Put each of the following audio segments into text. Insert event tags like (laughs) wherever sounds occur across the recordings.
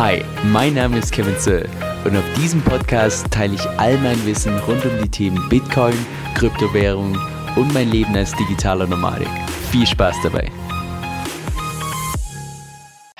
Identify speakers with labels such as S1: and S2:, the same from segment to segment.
S1: Hi, mein Name ist Kevin Zöll und auf diesem Podcast teile ich all mein Wissen rund um die Themen Bitcoin, Kryptowährung und mein Leben als digitaler Nomadik. Viel Spaß dabei!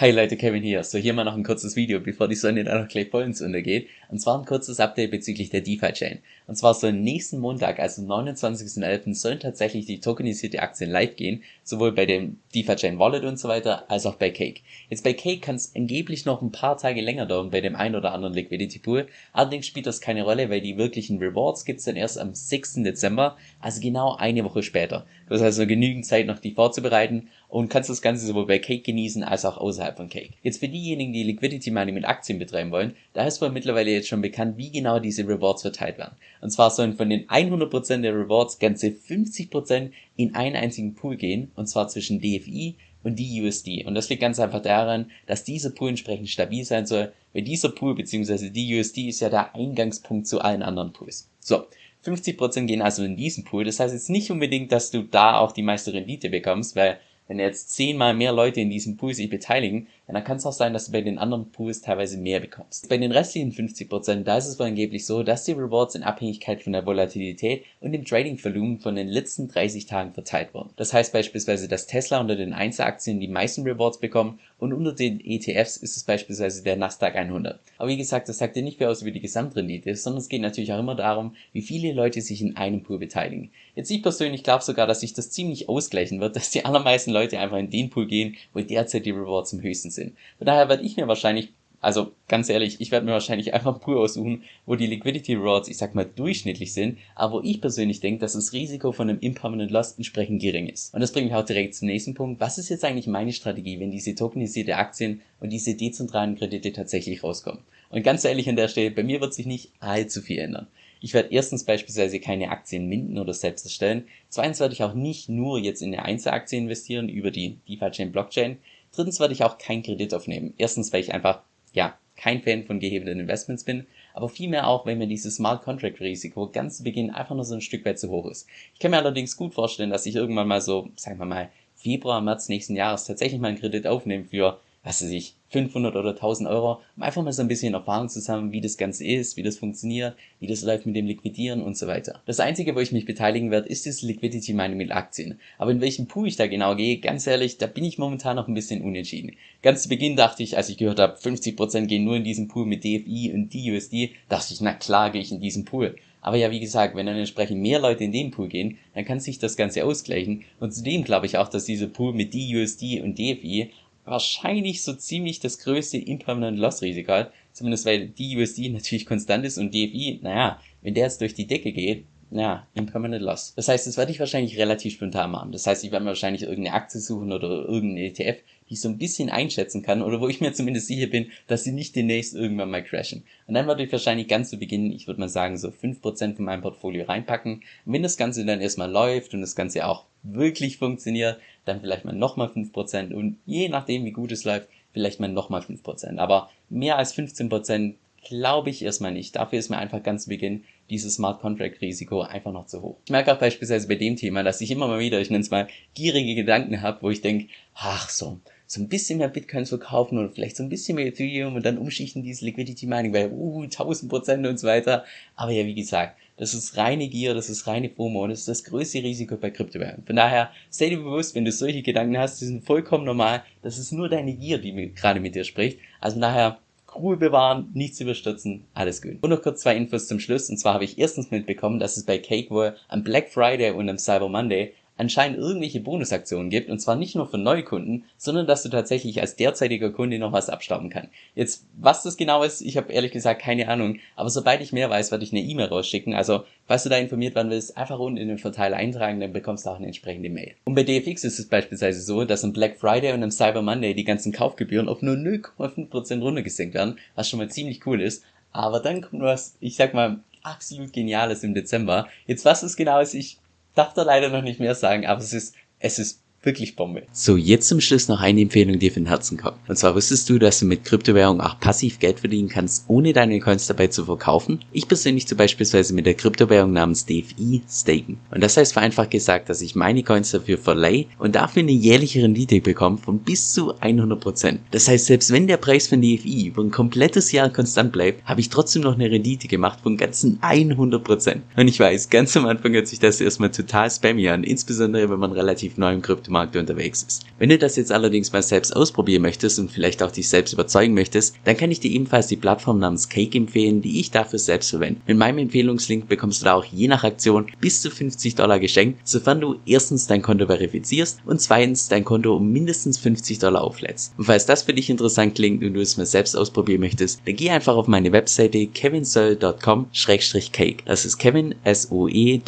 S2: Hi Leute, Kevin hier. So, hier mal noch ein kurzes Video, bevor die Sonne dann noch gleich voll ins untergeht. Und zwar ein kurzes Update bezüglich der DeFi-Chain. Und zwar soll nächsten Montag, also 29.11., sollen tatsächlich die tokenisierte Aktien live gehen, sowohl bei dem DeFi-Chain Wallet und so weiter, als auch bei Cake. Jetzt bei Cake kann es angeblich noch ein paar Tage länger dauern bei dem einen oder anderen Liquidity Pool. Allerdings spielt das keine Rolle, weil die wirklichen Rewards gibt's dann erst am 6. Dezember, also genau eine Woche später. Du hast also genügend Zeit noch die vorzubereiten und kannst das Ganze sowohl bei Cake genießen als auch außerhalb von Cake. Jetzt für diejenigen, die Liquidity Mining mit Aktien betreiben wollen, da ist wohl mittlerweile jetzt schon bekannt, wie genau diese Rewards verteilt werden. Und zwar sollen von den 100% der Rewards ganze 50% in einen einzigen Pool gehen, und zwar zwischen DFI und DUSD. Und das liegt ganz einfach daran, dass dieser Pool entsprechend stabil sein soll, weil dieser Pool bzw. DUSD ist ja der Eingangspunkt zu allen anderen Pools. So, 50% gehen also in diesen Pool. Das heißt jetzt nicht unbedingt, dass du da auch die meiste Rendite bekommst, weil wenn jetzt zehnmal mehr Leute in diesem Pool sich beteiligen, dann kann es auch sein, dass du bei den anderen Pools teilweise mehr bekommst. Bei den restlichen 50%, da ist es wohl angeblich so, dass die Rewards in Abhängigkeit von der Volatilität und dem Trading-Volumen von den letzten 30 Tagen verteilt wurden. Das heißt beispielsweise, dass Tesla unter den Einzelaktien die meisten Rewards bekommt und unter den ETFs ist es beispielsweise der Nasdaq 100. Aber wie gesagt, das sagt dir nicht viel aus über die Gesamtrendite, sondern es geht natürlich auch immer darum, wie viele Leute sich in einem Pool beteiligen. Jetzt ich persönlich glaube sogar, dass sich das ziemlich ausgleichen wird, (laughs) dass die allermeisten Leute einfach in den Pool gehen, wo derzeit die Rewards am höchsten sind. Von daher werde ich mir wahrscheinlich, also ganz ehrlich, ich werde mir wahrscheinlich (laughs) einfach einen Pool aussuchen, wo die Liquidity Rewards, ich sag mal, durchschnittlich sind, aber wo ich persönlich denke, dass das Risiko von einem Impermanent Loss entsprechend gering ist. Und das bringt mich auch direkt zum nächsten Punkt. Was ist jetzt eigentlich meine Strategie, wenn diese tokenisierte Aktien und diese dezentralen Kredite tatsächlich rauskommen? Und ganz ehrlich an der Stelle, bei mir wird sich nicht allzu viel ändern. Ich werde erstens beispielsweise keine Aktien minden oder selbst erstellen. Zweitens werde ich auch nicht nur jetzt in eine Einzelaktie investieren über die DeFi-Chain Blockchain. Drittens werde ich auch keinen Kredit aufnehmen. Erstens, weil ich einfach, ja, kein Fan von gehebelten Investments bin, aber vielmehr auch, wenn mir dieses Smart Contract Risiko ganz zu Beginn einfach nur so ein Stück weit zu hoch ist. Ich kann mir allerdings gut vorstellen, dass ich irgendwann mal so, sagen wir mal, Februar, März nächsten Jahres tatsächlich mal einen Kredit aufnehme für was weiß ich, 500 oder 1000 Euro, um einfach mal so ein bisschen Erfahrung zu sammeln, wie das Ganze ist, wie das funktioniert, wie das läuft mit dem Liquidieren und so weiter. Das Einzige, wo ich mich beteiligen werde, ist das Liquidity Mining mit Aktien. Aber in welchem Pool ich da genau gehe, ganz ehrlich, da bin ich momentan noch ein bisschen unentschieden. Ganz zu Beginn dachte ich, als ich gehört habe, 50% gehen nur in diesen Pool mit DFI und DUSD, dachte ich, na klar gehe ich in diesen Pool. Aber ja, wie gesagt, wenn dann entsprechend mehr Leute in den Pool gehen, dann kann sich das Ganze ausgleichen. Und zudem glaube ich auch, dass dieser Pool mit DUSD und DFI wahrscheinlich so ziemlich das größte Impermanent Loss Risiko hat. Zumindest weil die USD (laughs) natürlich konstant ist und DFI, naja, wenn der jetzt durch die Decke geht, ja, Impermanent Loss. Das heißt, das werde ich wahrscheinlich relativ spontan machen. Das heißt, ich werde mir wahrscheinlich irgendeine Aktie suchen oder irgendeine ETF, die ich so ein bisschen einschätzen kann oder wo ich mir zumindest sicher bin, dass sie nicht demnächst irgendwann mal crashen. Und dann würde ich wahrscheinlich ganz zu Beginn, ich würde mal sagen, so fünf Prozent von meinem Portfolio reinpacken. Und wenn das Ganze dann erstmal läuft und das Ganze auch wirklich funktioniert, dann vielleicht mal nochmal 5% und je nachdem, wie gut es läuft, vielleicht mal nochmal 5%. Aber mehr als 15% glaube ich erstmal nicht. Dafür ist mir einfach ganz zu Beginn dieses Smart Contract Risiko einfach noch zu hoch. Ich merke auch beispielsweise bei dem Thema, dass ich immer mal wieder, ich nenne es mal, gierige Gedanken habe, wo ich denke, ach so, so ein bisschen mehr Bitcoins verkaufen oder vielleicht so ein bisschen mehr Ethereum und dann umschichten diese Liquidity Mining, weil, uh, 1000 Prozent und so weiter. Aber ja, wie gesagt, das ist reine Gier, das ist reine FOMO und das ist das größte Risiko bei Kryptowährungen. Von daher, sei dir bewusst, wenn du solche Gedanken hast, die sind vollkommen normal. Das ist nur deine Gier, die gerade mit dir spricht. Also von daher, Ruhe bewahren, nichts überstürzen, alles gut. Und noch kurz zwei Infos zum Schluss. Und zwar habe ich erstens mitbekommen, dass es bei Cake wohl am Black Friday und am Cyber Monday anscheinend irgendwelche Bonusaktionen gibt, und zwar nicht nur für Neukunden, sondern dass du tatsächlich als derzeitiger Kunde noch was abstauben kann. Jetzt, was das genau ist, ich habe ehrlich gesagt keine Ahnung, aber sobald ich mehr weiß, werde ich eine E-Mail rausschicken. Also, falls du da informiert werden willst, einfach unten in den Verteiler eintragen, dann bekommst du auch eine entsprechende Mail. Und bei DFX ist es beispielsweise so, dass am Black Friday und am Cyber Monday die ganzen Kaufgebühren auf nur 0,5% runtergesenkt werden, was schon mal ziemlich cool ist. Aber dann kommt was, ich sag mal, absolut Geniales im Dezember. Jetzt was es genau ist, ich darf da leider noch nicht mehr sagen, aber es ist, es ist Wirklich Bombe.
S1: So, jetzt zum Schluss noch eine Empfehlung, die von Herzen kommt. Und zwar wusstest du, dass du mit Kryptowährung auch passiv Geld verdienen kannst, ohne deine Coins dabei zu verkaufen? Ich persönlich zu beispielsweise mit der Kryptowährung namens DFI staken. Und das heißt vereinfacht gesagt, dass ich meine Coins dafür verleihe und dafür eine jährliche Rendite bekomme von bis zu 100%. Das heißt, selbst wenn der Preis von DFI über ein komplettes Jahr konstant bleibt, habe ich trotzdem noch eine Rendite gemacht von ganzen 100%. Und ich weiß, ganz am Anfang hört sich das erstmal total spammy an, insbesondere wenn man relativ neu im Krypto Kryptomarkt unterwegs ist. Wenn du das jetzt allerdings mal selbst ausprobieren möchtest und vielleicht auch dich selbst überzeugen möchtest, dann kann ich dir ebenfalls die Plattform namens Cake empfehlen, die ich dafür selbst verwende. Mit meinem Empfehlungslink bekommst du da auch je nach Aktion bis zu 50 Dollar geschenkt, sofern du erstens dein Konto verifizierst und zweitens dein Konto um mindestens 50 Dollar auflädst. Und falls das für dich interessant klingt und du es mal selbst ausprobieren möchtest, dann geh einfach auf meine Webseite kevinsoe.com-cake. Das ist kevin, s o e.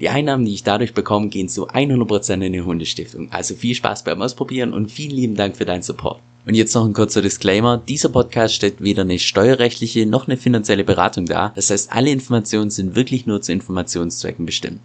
S1: Die Einnahmen, die ich dadurch bekommen, gehen zu 100% in die Hundestiftung. Also viel Spaß beim Ausprobieren und vielen lieben Dank für deinen Support. Und jetzt noch ein kurzer Disclaimer. Dieser Podcast stellt weder eine steuerrechtliche noch eine finanzielle Beratung dar. Das heißt, alle Informationen sind wirklich nur zu Informationszwecken bestimmt.